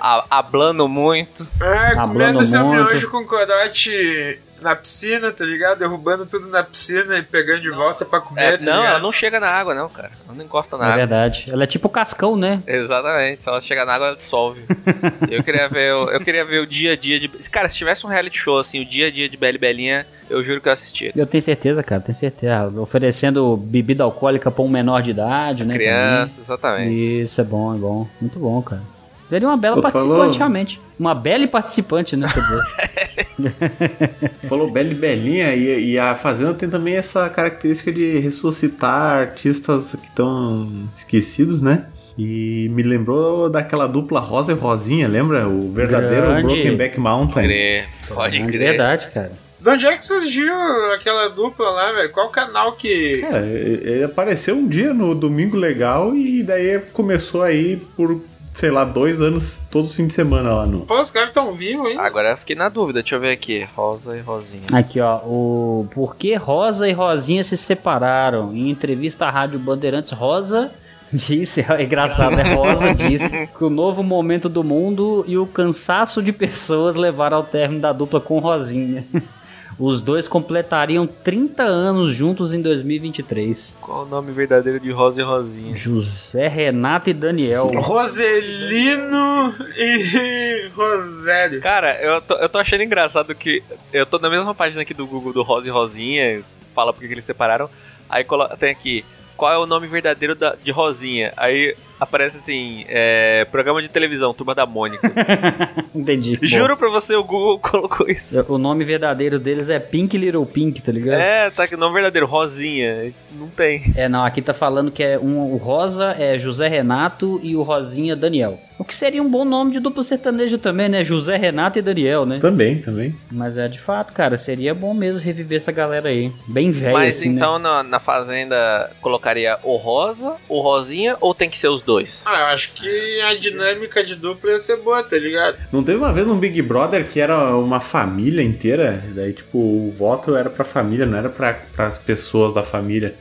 A- Hablando muito. É, comendo seu miojo com corote na piscina, tá ligado? Derrubando tudo na piscina e pegando de volta pra comer, É, tá não, ligado? ela não chega na água, não, cara. Ela não encosta na É água. verdade. Ela é tipo cascão, né? Exatamente, se ela chegar na água, ela dissolve. eu, queria ver, o- eu queria ver o dia a dia de. Cara, se tivesse um reality show, assim, o dia a dia de Bela e Belinha, eu juro que eu assistia. Eu tenho certeza, cara, tenho certeza. Oferecendo bebida alcoólica pra um menor de idade, né? Criança, também. exatamente. Isso, é bom, é bom. Muito bom, cara. Seria uma bela Pô, participante, falou. realmente. Uma bela participante, né? Quer dizer. Falou Bela e Belinha e, e a Fazenda tem também essa característica de ressuscitar artistas que estão esquecidos, né? E me lembrou daquela dupla Rosa e Rosinha, lembra? O verdadeiro Grande. Brokenback Mountain. Crer, pode É crer. verdade, cara. De onde é que surgiu aquela dupla lá, velho? Qual canal que. É, ele apareceu um dia no Domingo Legal e daí começou aí por, sei lá, dois anos, todos os fins de semana lá no. Pô, os caras tão vivos, hein? Agora eu fiquei na dúvida, deixa eu ver aqui. Rosa e Rosinha. Aqui, ó. O Por que Rosa e Rosinha se separaram? Em entrevista à Rádio Bandeirantes, Rosa disse, é engraçado, né? Rosa disse que o novo momento do mundo e o cansaço de pessoas levaram ao término da dupla com Rosinha. Os dois completariam 30 anos juntos em 2023. Qual o nome verdadeiro de Rosa e Rosinha? José Renato e Daniel. Roselino e Rosério. Cara, eu tô, eu tô achando engraçado que eu tô na mesma página aqui do Google do Rosa e Rosinha, fala porque que eles separaram. Aí tem aqui, qual é o nome verdadeiro da- de Rosinha? Aí aparece assim, é, programa de televisão, Turma da Mônica. Entendi. Juro pra você, o Google colocou isso. O nome verdadeiro deles é Pink Little Pink, tá ligado? É, tá aqui, o nome verdadeiro, Rosinha. Não tem. É, não, aqui tá falando que é um, o Rosa é José Renato e o Rosinha Daniel. O que seria um bom nome de duplo sertanejo também, né? José Renato e Daniel, né? Também, também. Mas é de fato, cara, seria bom mesmo reviver essa galera aí. Bem velha, Mas assim, então né? na, na Fazenda colocaria o Rosa, o Rosinha ou tem que ser os dois? Ah, eu acho que a dinâmica de dupla ia ser boa, tá ligado? Não teve uma vez num Big Brother que era uma família inteira? Daí, tipo, o voto era pra família, não era pra, pras pessoas da família.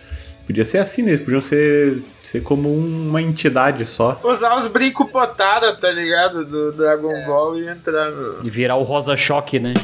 Podia ser assim, né? Eles podiam ser, ser como uma entidade só. Usar os brincos potada, tá ligado? Do Dragon Ball e entrar no. E virar o Rosa Choque, né?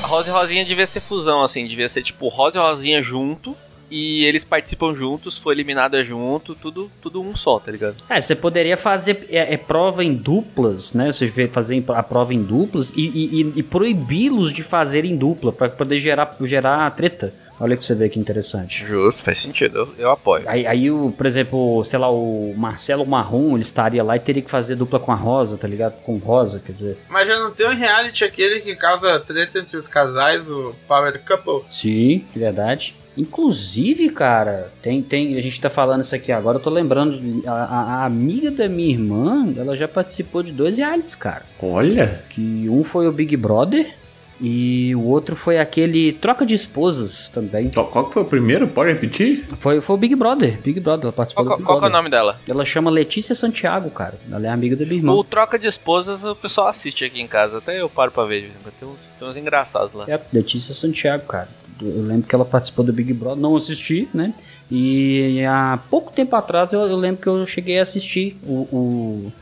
Rosa e Rosinha devia ser fusão, assim, devia ser tipo Rosa e Rosinha junto. E eles participam juntos, foi eliminada junto, tudo, tudo um só, tá ligado? É, você poderia fazer é, é, prova em duplas, né? Você fazer a prova em duplas e, e- e- proibi-los de fazer em dupla pra poder gerar, gerar treta. Olha pra você ver que interessante. Justo, faz sentido, eu, eu apoio. Aí, aí o, por exemplo, sei lá, o Marcelo Marrom, ele estaria lá e teria que fazer dupla com a Rosa, tá ligado? Com Rosa, quer dizer. Mas já não tem um reality aquele que causa treta entre os casais, o Power Couple? Sim, de verdade. Inclusive, cara, tem, tem, a gente tá falando isso aqui agora, eu tô lembrando, a, a- a amiga da minha irmã, ela já participou de dois realities, cara. Olha! Que um foi o Big Brother e o outro foi aquele Troca de Esposas também. Qual qual que foi o primeiro? Pode repetir? Foi, foi o Big Brother, Big Brother, ela participou Qual, do Big qual que é o Brother. nome dela? Ela chama Letícia Santiago, cara. Ela é amiga da minha irmã. O Troca de Esposas o pessoal assiste aqui em casa, até eu paro pra ver, tem uns, tem uns engraçados lá. É, Letícia Santiago, cara. Eu lembro que ela participou do Big Brother, não assisti, né? E há pouco tempo atrás eu, eu lembro que eu cheguei a assistir o, o-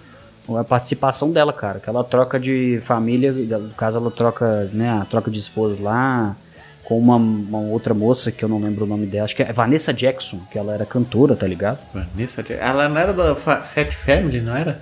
a participação dela, cara. Que ela troca de família, no caso ela troca, né, a troca de esposa lá com uma, uma outra moça que eu não lembro o nome dela, acho que é Vanessa Jackson, que ela era cantora, tá ligado? Vanessa Jackson. Ela não era da Fa- Fat Family, não era?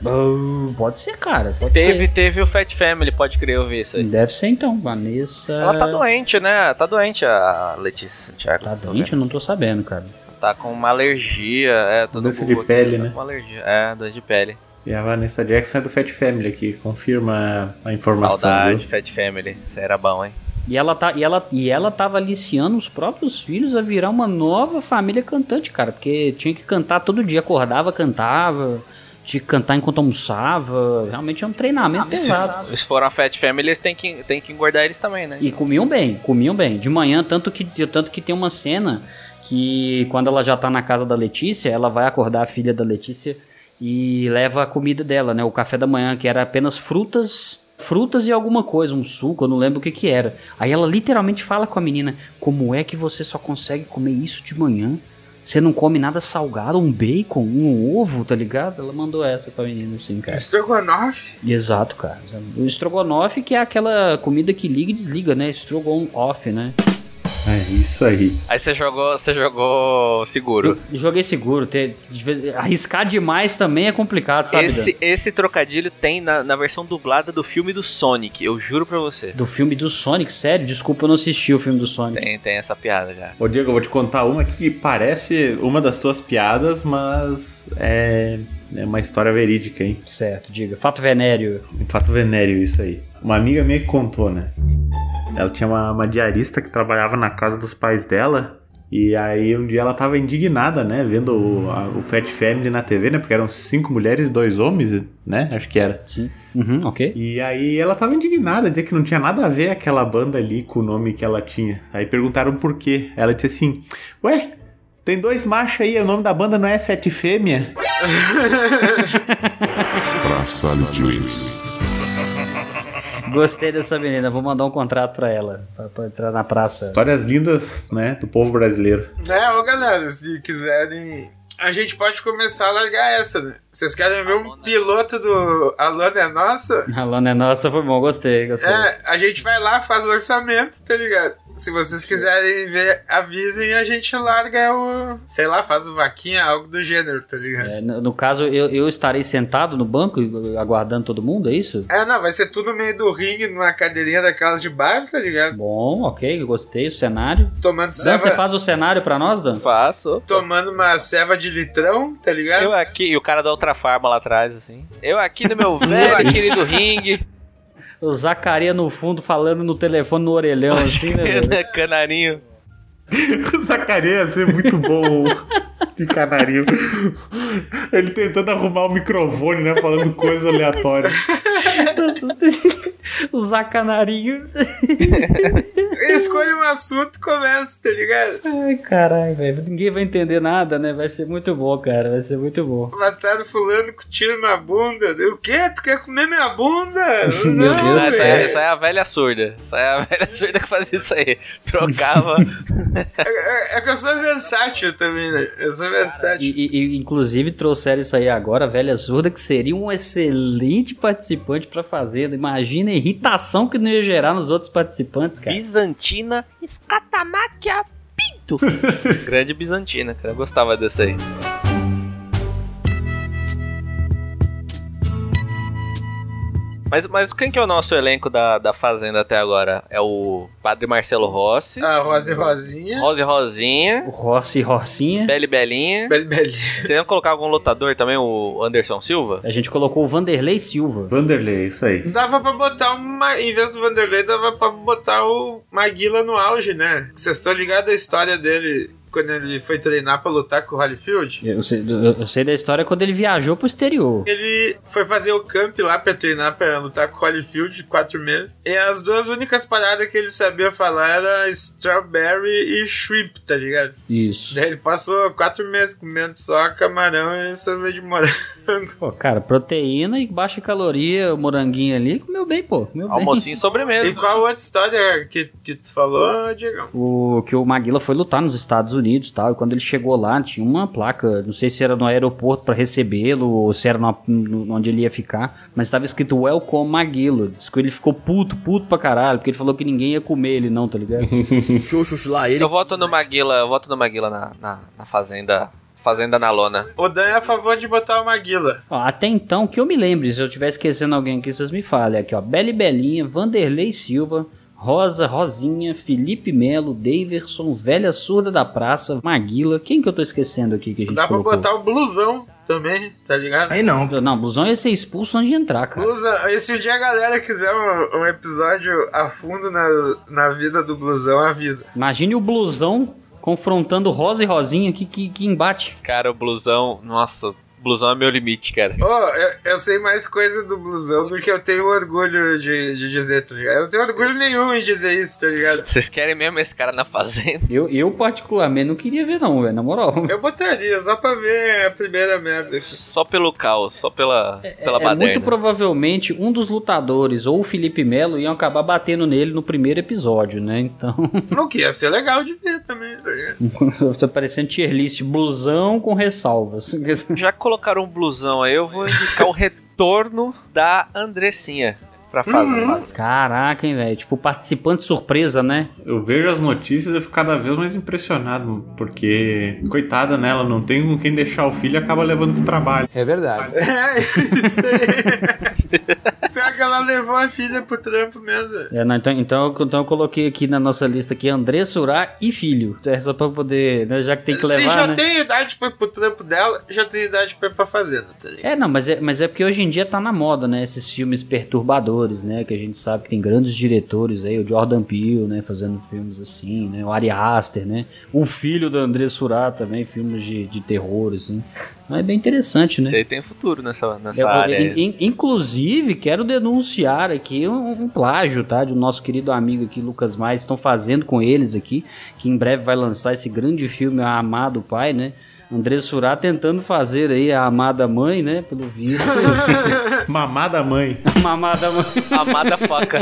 Pode ser, cara. Pode Teve, ser. teve o Fat Family, pode crer, eu vi isso aí. Deve ser então, Vanessa. Ela tá doente, né? Tá doente a Letícia Santiago. Tá doente? Eu não tô sabendo, cara. Tá com uma alergia, é, todo Doença de aqui, pele, tá né? Com uma alergia, é, doença de pele. E a Vanessa Jackson é do Fat Family aqui, confirma a informação. Saudade, viu? Fat Family. Isso era bom, hein? E ela, tá, e, ela, e ela tava aliciando os próprios filhos a virar uma nova família cantante, cara. Porque tinha que cantar todo dia. Acordava, cantava. Tinha que cantar enquanto almoçava. Realmente é um treinamento pesado. Se for uma Fat Family, eles têm que, têm que engordar eles também, né? E comiam bem, comiam bem. De manhã, tanto que, tanto que tem uma cena que quando ela já tá na casa da Letícia, ela vai acordar a filha da Letícia e leva a comida dela, né? O café da manhã, que era apenas frutas. Frutas e alguma coisa, um suco, eu não lembro o que que era. Aí ela literalmente fala com a menina: Como é que você só consegue comer isso de manhã? Você não come nada salgado, um bacon, um ovo, tá ligado? Ela mandou essa pra menina, assim, cara. Estrogonofe? Exato, cara. O estrogonofe que é aquela comida que liga e desliga, né? Strogonoff, né? É isso aí. Aí você jogou, você jogou seguro. Joguei seguro. Ter, arriscar demais também é complicado, sabe? Esse, Dan? esse trocadilho tem na, na versão dublada do filme do Sonic, eu juro pra você. Do filme do Sonic, sério? Desculpa, eu não assisti o filme do Sonic. Tem, tem essa piada já. Ô Diego, eu vou te contar uma que parece uma das tuas piadas, mas é, é uma história verídica, hein? Certo, diga. Fato venéreo. Fato venéreo isso aí. Uma amiga minha que contou, né? Ela tinha uma, uma diarista que trabalhava na casa dos pais dela. E aí um dia ela tava indignada, né? Vendo o, a- o Fat Family na TV, né? Porque eram cinco mulheres e dois homens, né? Acho que era. Sim. Uhum, ok. E aí ela tava indignada, dizia que não tinha nada a ver aquela banda ali com o nome que ela tinha. Aí perguntaram por quê. Ela disse assim: Ué, tem dois machos aí, o nome da banda não é Sete Fêmea? Praça James. Gostei dessa menina. Vou mandar um contrato pra ela. Pra, pra entrar na praça. Histórias lindas, né? Do povo brasileiro. É, ô galera, se quiserem. A gente pode começar a largar essa, né? Vocês querem ver um piloto do A Lona é Nossa? A Lana é nossa, foi bom. Gostei, gostei. É, a gente vai lá, faz o orçamento, tá ligado? Se vocês quiserem ver, avisem e a gente larga o. Sei lá, faz o vaquinha, algo do gênero, tá ligado? É, no, no caso, eu, eu estarei sentado no banco aguardando todo mundo, é isso? É, não, vai ser tudo no meio do ringue, numa cadeirinha daquelas de bar, tá ligado? Bom, ok, gostei. O cenário. Tomando Dan, ceva. você faz o cenário pra nós, Dan? Faço. Tomando uma ceva de litrão, tá ligado? Eu aqui, e o cara da outra contra a farma lá atrás, assim. Eu aqui no meu velho querido ringue. O Zacaria no fundo falando no telefone no orelhão, assim, né? velho? Canarinho. O Zacarias é muito bom de canarinho. Ele tentando arrumar o microfone, né? Falando coisas aleatórias. o Zacanarinho. Escolhe um assunto e começa, tá ligado? Ai, caralho, velho. Ninguém vai entender nada, né? Vai ser muito bom, cara. Vai ser muito bom. Mataram fulano com tiro na bunda. O quê? Tu quer comer minha bunda? Meu Não, Deus. Essa é, essa é a velha surda. Essa é a velha surda que fazia isso aí. Trocava. É, é- é que eu sou versátil também, né? Eu sou versátil. E, e- inclusive trouxeram isso aí agora, a velha surda, que seria um excelente participante pra fazenda. Imagina a irritação que não ia gerar nos outros participantes, cara. Bizantina Escatamaquia Pinto. Grande Bizantina, cara. Eu gostava dessa aí. Mas, mas quem que é o nosso elenco da, da Fazenda até agora? É o Padre Marcelo Rossi, A Rosa e Rosinha. Rosa e Rosinha, O Rossi e Rossinha. Beli Belinha. Beli Belinha. Você ia colocar algum lutador também, o Anderson Silva? A gente colocou o Vanderlei Silva. Vanderlei, isso aí. Dava pra botar uma. Em vez do Vanderlei, dava pra botar o Maguila no auge, né? Vocês estão ligados à história dele quando ele foi treinar pra lutar com o Holyfield? Eu sei, eu- sei da história quando ele viajou pro exterior. Ele foi fazer o camp lá pra treinar pra lutar com o Holyfield quatro meses. E as duas únicas paradas que ele sabia falar era strawberry e shrimp, tá ligado? Isso. Daí ele passou quatro meses comendo só camarão e sorvete de morango. Pô, cara, proteína e baixa caloria, o moranguinho ali, comeu bem, pô. Comeu bem. Almocinho e sobremesa. E qual outra história que, que tu falou, Diego? O que o Maguila foi lutar nos Estados Unidos e tal. E quando ele chegou lá, tinha uma placa, não sei se era no aeroporto pra recebê-lo ou se era no, no- onde ele ia ficar, mas tava escrito Welcome Maguila. Diz que ele ficou puto, puto pra caralho, porque ele falou que ninguém ia comer ele, não, tá ligado? Xuxus lá, ele. Eu voto no Maguila, eu voto no Maguila na, na, na Fazenda. Fazenda na lona. O Dan é a favor de botar o Maguila. Ó, até então, que eu me lembre, se eu estiver esquecendo alguém aqui, vocês me falem. Aqui, ó, Beli Belinha, Vanderlei Silva, Rosa, Rosinha, Felipe Melo, Daverson, Velha Surda da Praça, Maguila. Quem que eu tô esquecendo aqui que a gente Dá pra colocou? botar o blusão também, tá ligado? Aí não. Não, Blusão ia ser expulso antes de entrar, cara. Blusa, e se um dia a galera quiser um, um episódio a fundo na, na vida do blusão, avisa. Imagine o Blusão confrontando Rosa e Rosinha, que, que, que embate. Cara, o blusão. Nossa, blusão é meu limite, cara. Ô, eu, eu sei mais coisas do blusão do que eu tenho orgulho de, de dizer, tá ligado? Eu não tenho orgulho nenhum em dizer isso, tá ligado? Vocês querem mesmo esse cara na Fazenda? Eu, eu particularmente, não queria ver não, velho, na moral. Eu botaria, só pra ver a primeira merda aqui. Só pelo caos, só pela, pela É, baderna. muito provavelmente um dos lutadores ou o Felipe Melo iam acabar batendo nele no primeiro episódio, né? Então, O que ia ser legal de ver também, tá ligado? tá parecendo tier list blusão com ressalvas. Já colocaram um blusão aí, eu vou indicar o retorno da Andressinha pra Fazenda. Caraca, hein, velho? Tipo, participante surpresa, né? Eu vejo as notícias e fico cada vez mais impressionado, porque, coitada nela, não tem com quem deixar o filho e acaba levando pro trabalho. É verdade. É, isso aí. Pior que ela levou a filha pro trampo mesmo. É, não, então, então, então eu coloquei aqui na nossa lista aqui André Surá e filho. É só pra poder, né, já que tem que Se levar, já né? tem idade pra ir pro trampo dela, já tem idade pra ir pra fazenda, tá? É, não, mas é, mas é porque hoje em dia tá na moda, né? Esses filmes perturbadores, né? Que a gente sabe que tem grandes diretores aí, o Jordan Peele, né? Fazendo filmes assim, né? O Ari Aster, né? O filho do André Surá também, filmes de, de terror, assim. Mas é bem interessante, né? Isso aí tem futuro nessa, nessa Eu- eu- área. in- inclusive, quero denunciar aqui um, um plágio, tá? Do nosso querido amigo aqui, Lucas Maia. Estão fazendo com eles aqui, que em breve vai lançar esse grande filme, Amado Pai, né? André Surá tentando fazer aí a amada mãe, né? Pelo visto. Mamada mãe. Mamada mãe. Amada faca.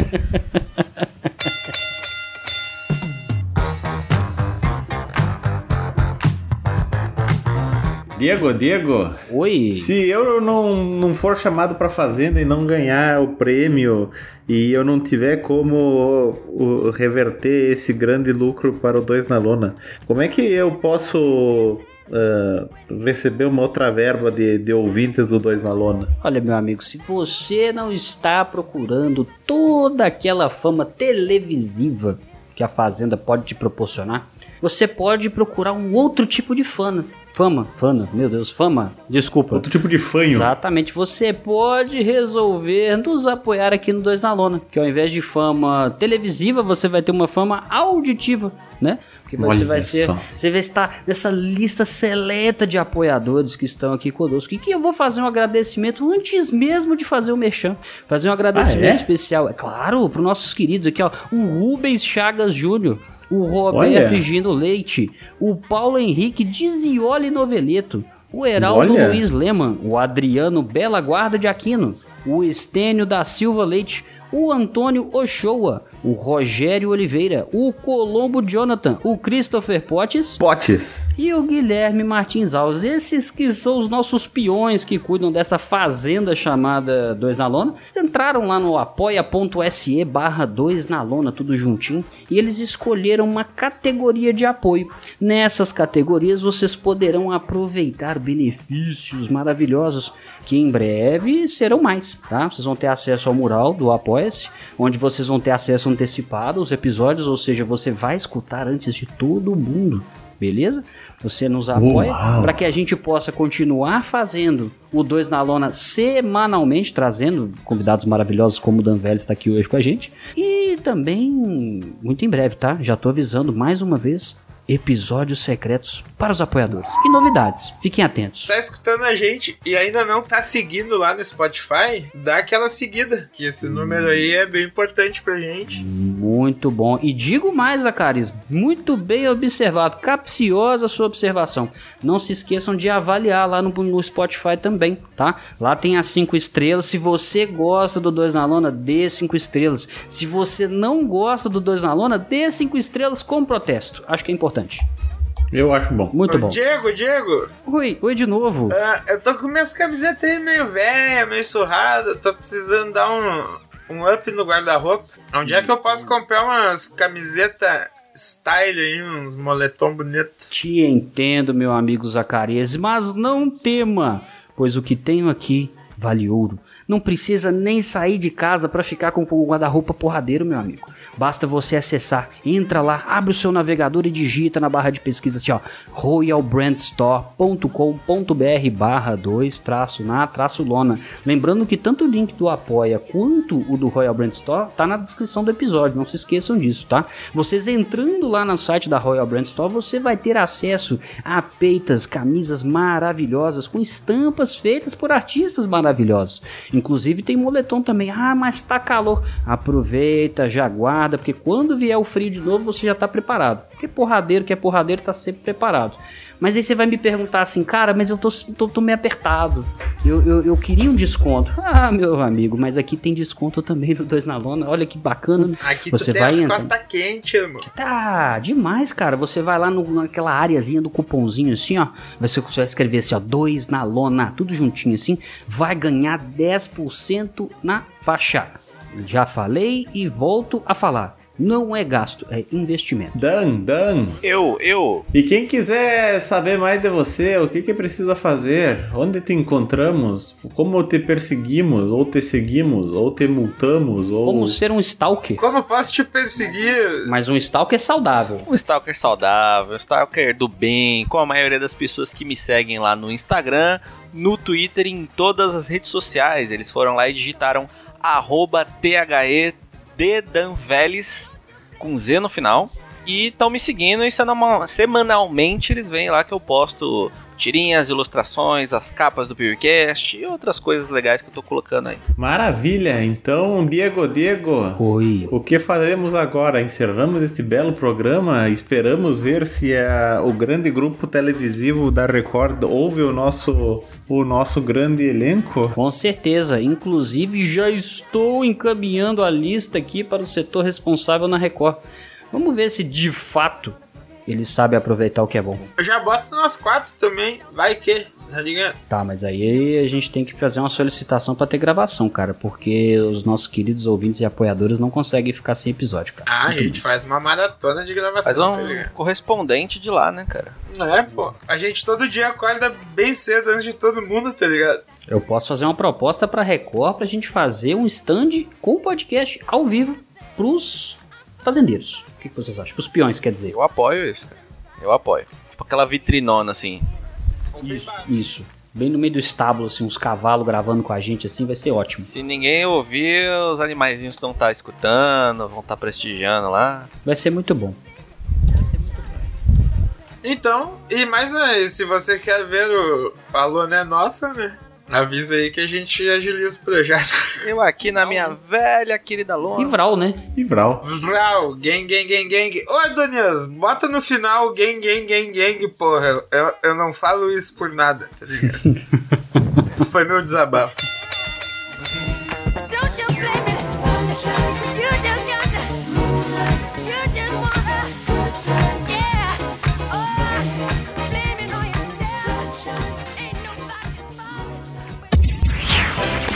Diego, Diego. Oi. Se eu não, não for chamado pra fazenda e não ganhar o prêmio e eu não tiver como o- o- reverter esse grande lucro para o Dois na Lona, como é que eu posso ah, receber uma outra verba de, de ouvintes do Dois na Lona? Olha, meu amigo, se você não está procurando toda aquela fama televisiva que a Fazenda pode te proporcionar, você pode procurar um outro tipo de fã, Fama, fama, meu Deus, fama, desculpa. Outro tipo de fanho. Exatamente, você pode resolver nos apoiar aqui no Dois na Lona, que ao invés de fama televisiva, você vai ter uma fama auditiva, né? Porque você Olha vai ser, só. você vai estar nessa lista seleta de apoiadores que estão aqui conosco. E que eu vou fazer um agradecimento antes mesmo de fazer o merchan. Fazer um agradecimento Ah, é? especial, é claro, para nossos queridos aqui, ó. O Rubens Chagas Júnior, o Roberto. Gino Leite, o Paulo Henrique Dizioli Noveleto, o Heraldo Olha. Luiz Leman, o Adriano Bela Guarda de Aquino, o Estênio da Silva Leite, o Antônio Ochoa, o Rogério Oliveira, o Colombo Jonathan, o Christopher Potes Potes. e o Guilherme Martins Alves. Esses que são os nossos peões que cuidam dessa fazenda chamada Dois na Lona. Entraram lá no apoia.se barra 2 na lona, tudo juntinho, e eles escolheram uma categoria de apoio. Nessas categorias vocês poderão aproveitar benefícios maravilhosos que em breve serão mais, tá? Vocês vão ter acesso ao mural do Apoia-se, onde vocês vão ter acesso antecipado aos episódios, ou seja, você vai escutar antes de todo mundo, beleza? Você nos apoia para que a gente possa continuar fazendo o Dois na Lona semanalmente, trazendo convidados maravilhosos como o Dan Vélez está aqui hoje com a gente. E também, muito em breve, tá? Já tô avisando mais uma vez, episódios secretos para os apoiadores. E novidades, fiquem atentos. Tá escutando a gente e ainda não tá seguindo lá no Spotify, dá aquela seguida, que esse número aí é bem importante pra gente. Muito bom. E digo mais, Acaris, muito bem observado, capciosa a sua observação. Não se esqueçam de avaliar lá no, no Spotify também, tá? Lá tem as cinco estrelas. Se você gosta do Dois na Lona, dê cinco estrelas. Se você não gosta do Dois na Lona, dê cinco estrelas com protesto. Acho que é importante. Eu acho bom. Muito Ô, bom. Diego, Diego, Oi, oi de novo. ah, eu tô com minhas camisetas aí meio velha, meio surrada, tô precisando dar um, um up no guarda-roupa. Onde é que eu posso comprar umas camisetas style aí, uns moletom bonito? Te entendo, meu amigo Zacarias, mas não tema, pois o que tenho aqui vale ouro. Não precisa nem sair de casa para ficar com o guarda-roupa porradeiro, meu amigo. Basta você acessar, entra lá, abre o seu navegador e digita na barra de pesquisa assim, ó, royalbrandstore.com.br barra 2 traço na traço lona. Lembrando que tanto o link do Apoia quanto o do Royal Brand Store tá na descrição do episódio, não se esqueçam disso, tá? Vocês entrando lá no site da Royal Brand Store, você vai ter acesso a peitas, camisas maravilhosas com estampas feitas por artistas maravilhosos. Inclusive tem moletom também. Ah, mas tá calor. Aproveita, já guarda, porque quando vier o frio de novo, você já tá preparado. Porque porradeiro que é porradeiro tá sempre preparado. Mas aí você vai me perguntar assim, cara, mas eu tô, tô, tô meio apertado. Eu, eu, eu queria um desconto. Ah, meu amigo, mas aqui tem desconto também do Dois na Lona. Olha que bacana. Aqui você tu tem vai as entrar. costas quentes, irmão. Tá, demais, cara. Você vai lá no- naquela areazinha do cupomzinho assim, ó. Você, você vai escrever assim, ó, dois na lona, tudo juntinho assim. Vai ganhar 10% na faixa. Já falei e volto a falar. Não é gasto, é investimento. Dan, Dan. Eu, eu. E quem quiser saber mais de você, o que, que precisa fazer, onde te encontramos, como te perseguimos, ou te seguimos, ou te multamos, ou. Como ser um stalker. Como eu posso te perseguir? Mas um stalker saudável. Um stalker saudável, um stalker do bem, com a maioria das pessoas que me seguem lá no Instagram, no Twitter e em todas as redes sociais. Eles foram lá e digitaram arroba THE Dedanveles com Z no final. E estão me seguindo e semanalmente eles vêm lá que eu posto tirinhas, ilustrações, as capas do PewCast e outras coisas legais que eu tô colocando aí. Maravilha! Então, Diego, Diego, Oi. o que faremos agora? Encerramos este belo programa? Esperamos ver se a- o grande grupo televisivo da Record ouve o nosso, o nosso grande elenco? Com certeza. Inclusive, já estou encaminhando a lista aqui para o setor responsável na Record. Vamos ver se de fato ele sabe aproveitar o que é bom. Eu já boto nós quatro também, vai que, tá ligado? Tá, mas aí a gente tem que fazer uma solicitação para ter gravação, cara, porque os nossos queridos ouvintes e apoiadores não conseguem ficar sem episódio, cara. Ah, a gente faz uma maratona de gravação, Faz tá um ligado? correspondente de lá, né, cara? É, pô. A gente todo dia acorda bem cedo antes de todo mundo, tá ligado? Eu posso fazer uma proposta pra Record pra gente fazer um stand com podcast ao vivo pros fazendeiros. O que, que vocês acham? Pros peões, quer dizer. Eu apoio isso, cara. Eu apoio. Tipo aquela vitrinona assim. Isso, isso. Bem no meio do estábulo, assim, uns cavalos gravando com a gente, assim, vai ser ótimo. Se ninguém ouvir, os animaizinhos estão tá escutando, vão estar tá prestigiando lá. Vai ser muito bom. Então, e mais é, se você quer ver o Alô Né Nossa, né? Avisa aí que a gente agiliza o projeto. Eu aqui na minha velha querida lona. E Vral, né? E Vral. Vral, gang, gang, gang, gang. Ô, Adonias, bota no final gang, gang, gang, gang, porra. Eu, eu não falo isso por nada, tá ligado? Foi meu desabafo.